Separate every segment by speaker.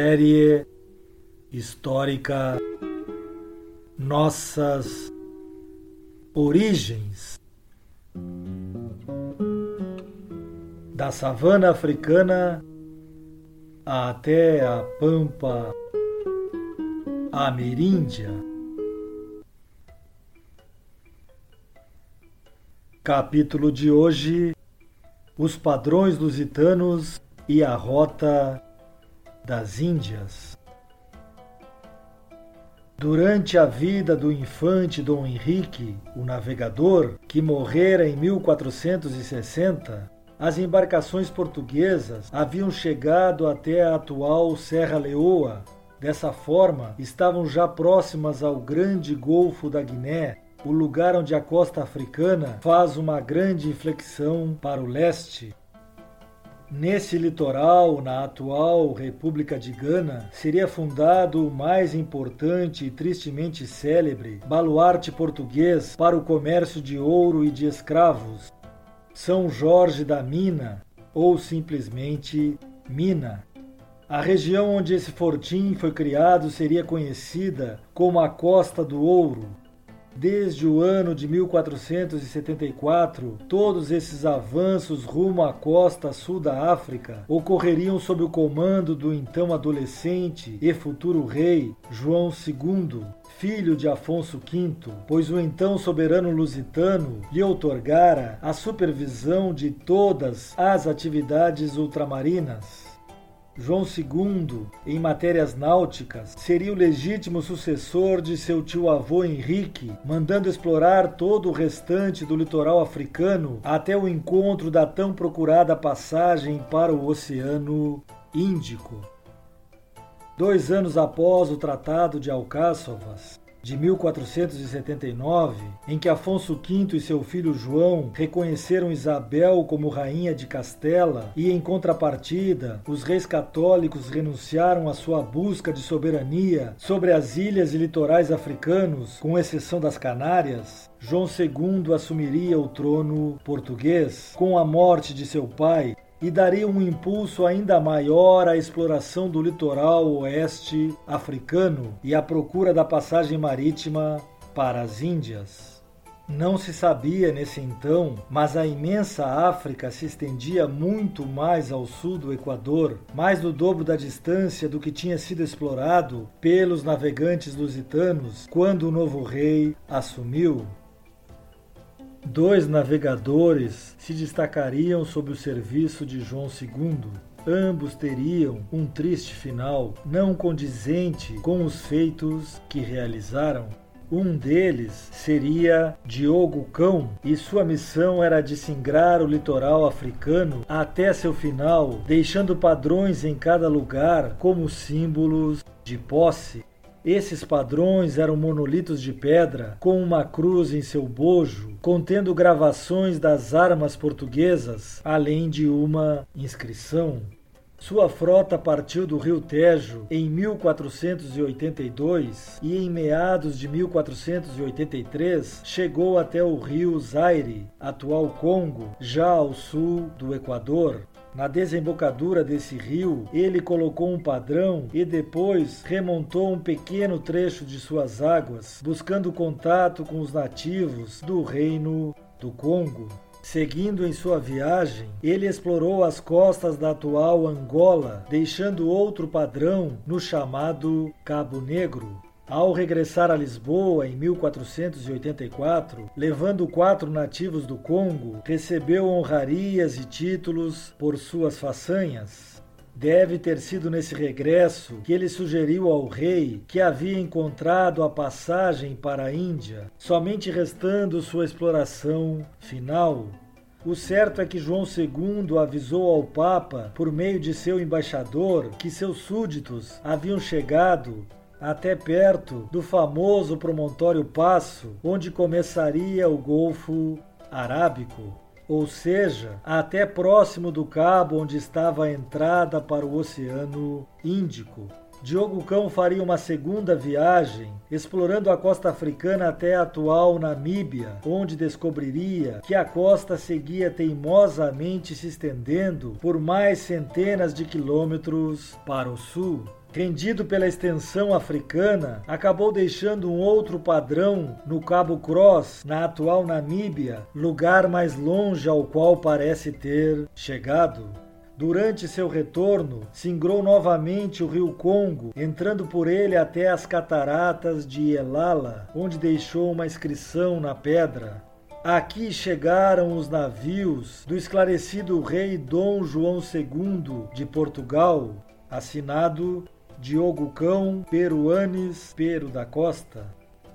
Speaker 1: Série histórica Nossas Origens. Da savana africana até a pampa ameríndia. Capítulo de hoje: Os padrões lusitanos e a rota das Índias. Durante a vida do infante Dom Henrique, o navegador, que morrera em 1460, as embarcações portuguesas haviam chegado até a atual Serra Leoa. Dessa forma, estavam já próximas ao grande Golfo da Guiné, o lugar onde a costa africana faz uma grande inflexão para o leste Nesse litoral, na atual República de Gana, seria fundado o mais importante e tristemente célebre baluarte português para o comércio de ouro e de escravos, São Jorge da Mina, ou simplesmente Mina. A região onde esse fortim foi criado seria conhecida como a Costa do Ouro, Desde o ano de 1474, todos esses avanços rumo à costa sul da África ocorreriam sob o comando do então adolescente e futuro rei João II, filho de Afonso V, pois o então soberano lusitano lhe outorgara a supervisão de todas as atividades ultramarinas. João II, em matérias náuticas, seria o legítimo sucessor de seu tio-avô Henrique, mandando explorar todo o restante do litoral africano até o encontro da tão procurada passagem para o Oceano Índico. Dois anos após o Tratado de Alcáçovas, de 1479, em que Afonso V e seu filho João reconheceram Isabel como rainha de Castela e, em contrapartida, os reis católicos renunciaram à sua busca de soberania sobre as ilhas e litorais africanos, com exceção das Canárias, João II assumiria o trono português. Com a morte de seu pai e daria um impulso ainda maior à exploração do litoral oeste africano e à procura da passagem marítima para as Índias. Não se sabia nesse então, mas a imensa África se estendia muito mais ao sul do Equador, mais do dobro da distância do que tinha sido explorado pelos navegantes lusitanos quando o novo rei assumiu. Dois navegadores se destacariam sob o serviço de João II. Ambos teriam um triste final, não condizente com os feitos que realizaram. Um deles seria Diogo Cão, e sua missão era de singrar o litoral africano até seu final, deixando padrões em cada lugar como símbolos de posse. Esses padrões eram monolitos de pedra com uma cruz em seu bojo, contendo gravações das armas portuguesas, além de uma inscrição. Sua frota partiu do rio Tejo em 1482 e em meados de 1483 chegou até o rio Zaire, atual Congo, já ao sul do Equador. Na desembocadura desse rio, ele colocou um padrão e depois remontou um pequeno trecho de suas águas, buscando contato com os nativos do reino do Congo. Seguindo em sua viagem, ele explorou as costas da atual Angola, deixando outro padrão no chamado Cabo Negro. Ao regressar a Lisboa em 1484, levando quatro nativos do Congo, recebeu honrarias e títulos por suas façanhas. Deve ter sido nesse regresso que ele sugeriu ao rei que havia encontrado a passagem para a Índia, somente restando sua exploração final. O certo é que João II avisou ao Papa, por meio de seu embaixador, que seus súditos haviam chegado até perto do famoso promontório Passo, onde começaria o Golfo Arábico, ou seja, até próximo do cabo onde estava a entrada para o Oceano Índico. Diogo Cão faria uma segunda viagem, explorando a costa africana até a atual Namíbia, onde descobriria que a costa seguia teimosamente se estendendo por mais centenas de quilômetros para o sul. Rendido pela extensão africana, acabou deixando um outro padrão no Cabo Cross, na atual Namíbia, lugar mais longe ao qual parece ter chegado. Durante seu retorno, singrou novamente o rio Congo, entrando por ele até as cataratas de Elala, onde deixou uma inscrição na pedra. Aqui chegaram os navios do esclarecido rei Dom João II de Portugal, assinado Diogo Cão Peruanes Pero da Costa.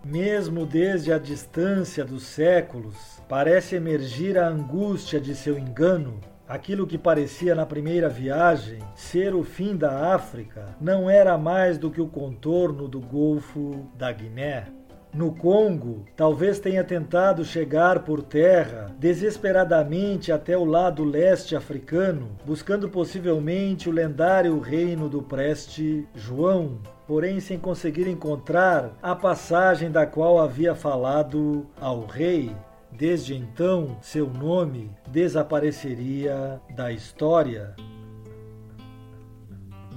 Speaker 1: Mesmo desde a distância dos séculos, parece emergir a angústia de seu engano Aquilo que parecia na primeira viagem ser o fim da África não era mais do que o contorno do Golfo da Guiné. No Congo, talvez tenha tentado chegar por terra desesperadamente até o lado leste africano, buscando possivelmente o lendário reino do preste João, porém sem conseguir encontrar a passagem da qual havia falado ao rei Desde então, seu nome desapareceria da história.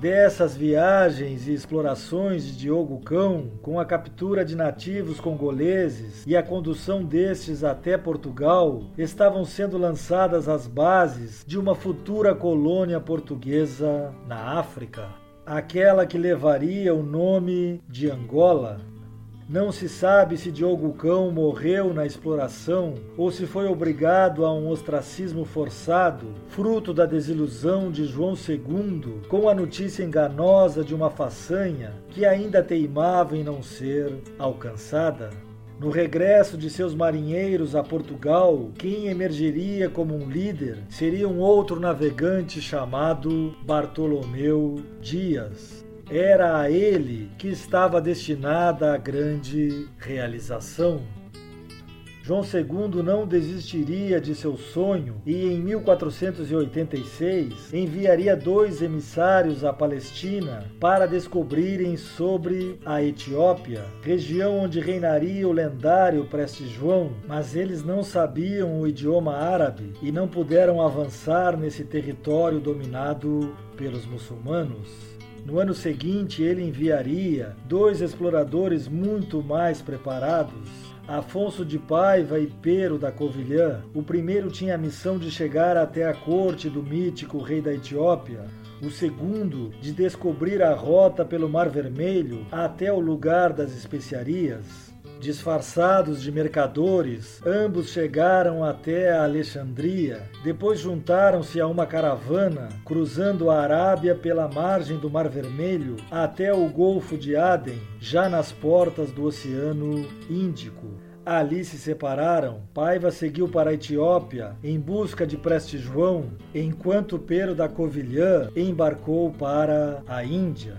Speaker 1: Dessas viagens e explorações de Diogo Cão, com a captura de nativos congoleses e a condução destes até Portugal, estavam sendo lançadas as bases de uma futura colônia portuguesa na África, aquela que levaria o nome de Angola. Não se sabe se Diogo Cão morreu na exploração ou se foi obrigado a um ostracismo forçado, fruto da desilusão de João II com a notícia enganosa de uma façanha que ainda teimava em não ser alcançada. No regresso de seus marinheiros a Portugal, quem emergeria como um líder seria um outro navegante chamado Bartolomeu Dias. Era a ele que estava destinada a grande realização. João II não desistiria de seu sonho e, em 1486, enviaria dois emissários à Palestina para descobrirem sobre a Etiópia, região onde reinaria o lendário Preste João, mas eles não sabiam o idioma árabe e não puderam avançar nesse território dominado pelos muçulmanos. No ano seguinte, ele enviaria dois exploradores muito mais preparados. Afonso de Paiva e Pero da Covilhã. O primeiro tinha a missão de chegar até a corte do mítico rei da Etiópia, o segundo de descobrir a rota pelo Mar Vermelho até o lugar das especiarias. Disfarçados de mercadores, ambos chegaram até Alexandria. Depois juntaram-se a uma caravana, cruzando a Arábia pela margem do Mar Vermelho até o Golfo de Aden, já nas portas do Oceano Índico. Ali se separaram. Paiva seguiu para a Etiópia em busca de Preste João, enquanto Pero da Covilhã embarcou para a Índia.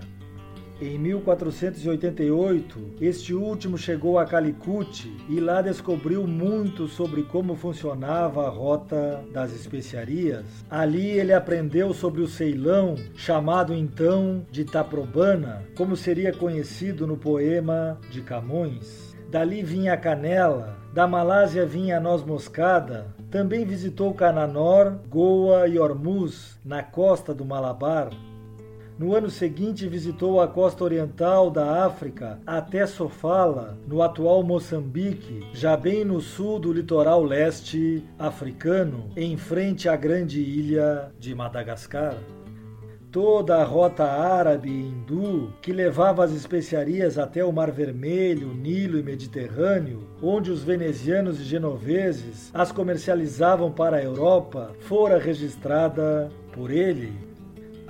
Speaker 1: Em 1488, este último chegou a Calicut e lá descobriu muito sobre como funcionava a rota das especiarias. Ali ele aprendeu sobre o Ceilão, chamado então de Taprobana, como seria conhecido no poema de Camões. Dali vinha a canela, da Malásia vinha a noz moscada. Também visitou Cananor, Goa e Hormuz, na costa do Malabar. No ano seguinte, visitou a costa oriental da África até Sofala, no atual Moçambique, já bem no sul do litoral leste africano, em frente à grande ilha de Madagascar toda a rota árabe e hindu que levava as especiarias até o Mar Vermelho, Nilo e Mediterrâneo, onde os venezianos e genoveses as comercializavam para a Europa, fora registrada por ele.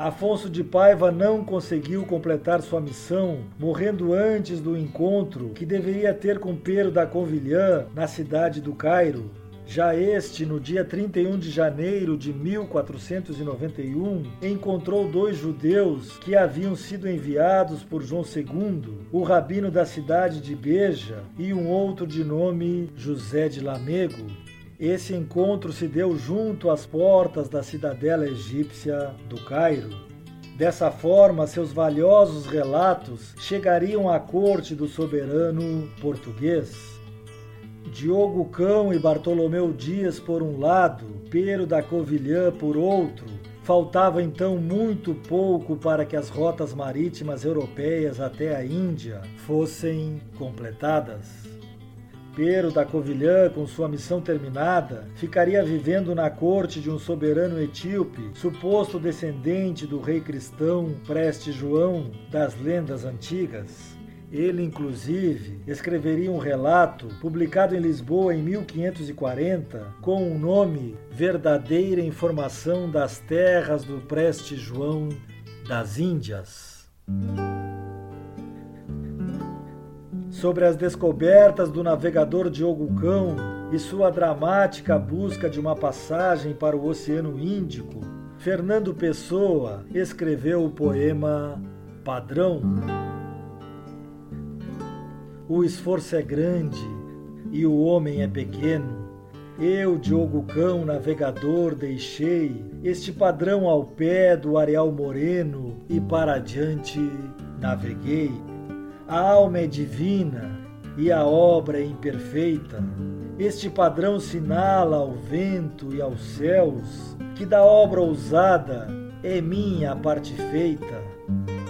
Speaker 1: Afonso de Paiva não conseguiu completar sua missão, morrendo antes do encontro que deveria ter com Pedro da Convilhã na cidade do Cairo. Já este, no dia 31 de janeiro de 1491, encontrou dois judeus que haviam sido enviados por João II, o rabino da cidade de Beja e um outro de nome José de Lamego. Esse encontro se deu junto às portas da cidadela egípcia do Cairo. Dessa forma, seus valiosos relatos chegariam à corte do soberano português. Diogo Cão e Bartolomeu Dias por um lado, Pero da Covilhã por outro, faltava então muito pouco para que as rotas marítimas europeias até a Índia fossem completadas. Pero da Covilhã, com sua missão terminada, ficaria vivendo na corte de um soberano etíope, suposto descendente do rei cristão Preste João das lendas antigas. Ele, inclusive, escreveria um relato publicado em Lisboa em 1540 com o nome Verdadeira Informação das Terras do Preste João das Índias. Sobre as descobertas do navegador Diogo Cão e sua dramática busca de uma passagem para o Oceano Índico, Fernando Pessoa escreveu o poema Padrão. O esforço é grande e o homem é pequeno. Eu, Diogo Cão, navegador, deixei este padrão ao pé do areal moreno e para adiante naveguei. A alma é divina e a obra é imperfeita. Este padrão sinala ao vento e aos céus que da obra ousada é minha a parte feita.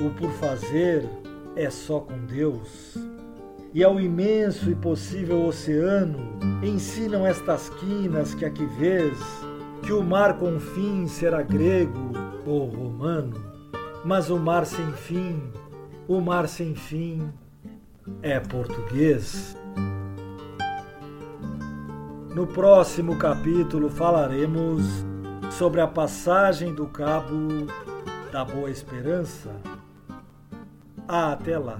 Speaker 1: O por fazer é só com Deus e ao imenso e possível oceano ensinam estas quinas que aqui vês, que o mar com fim será grego ou romano, mas o mar sem fim, o mar sem fim é português. No próximo capítulo falaremos sobre a passagem do Cabo da Boa Esperança. Até lá!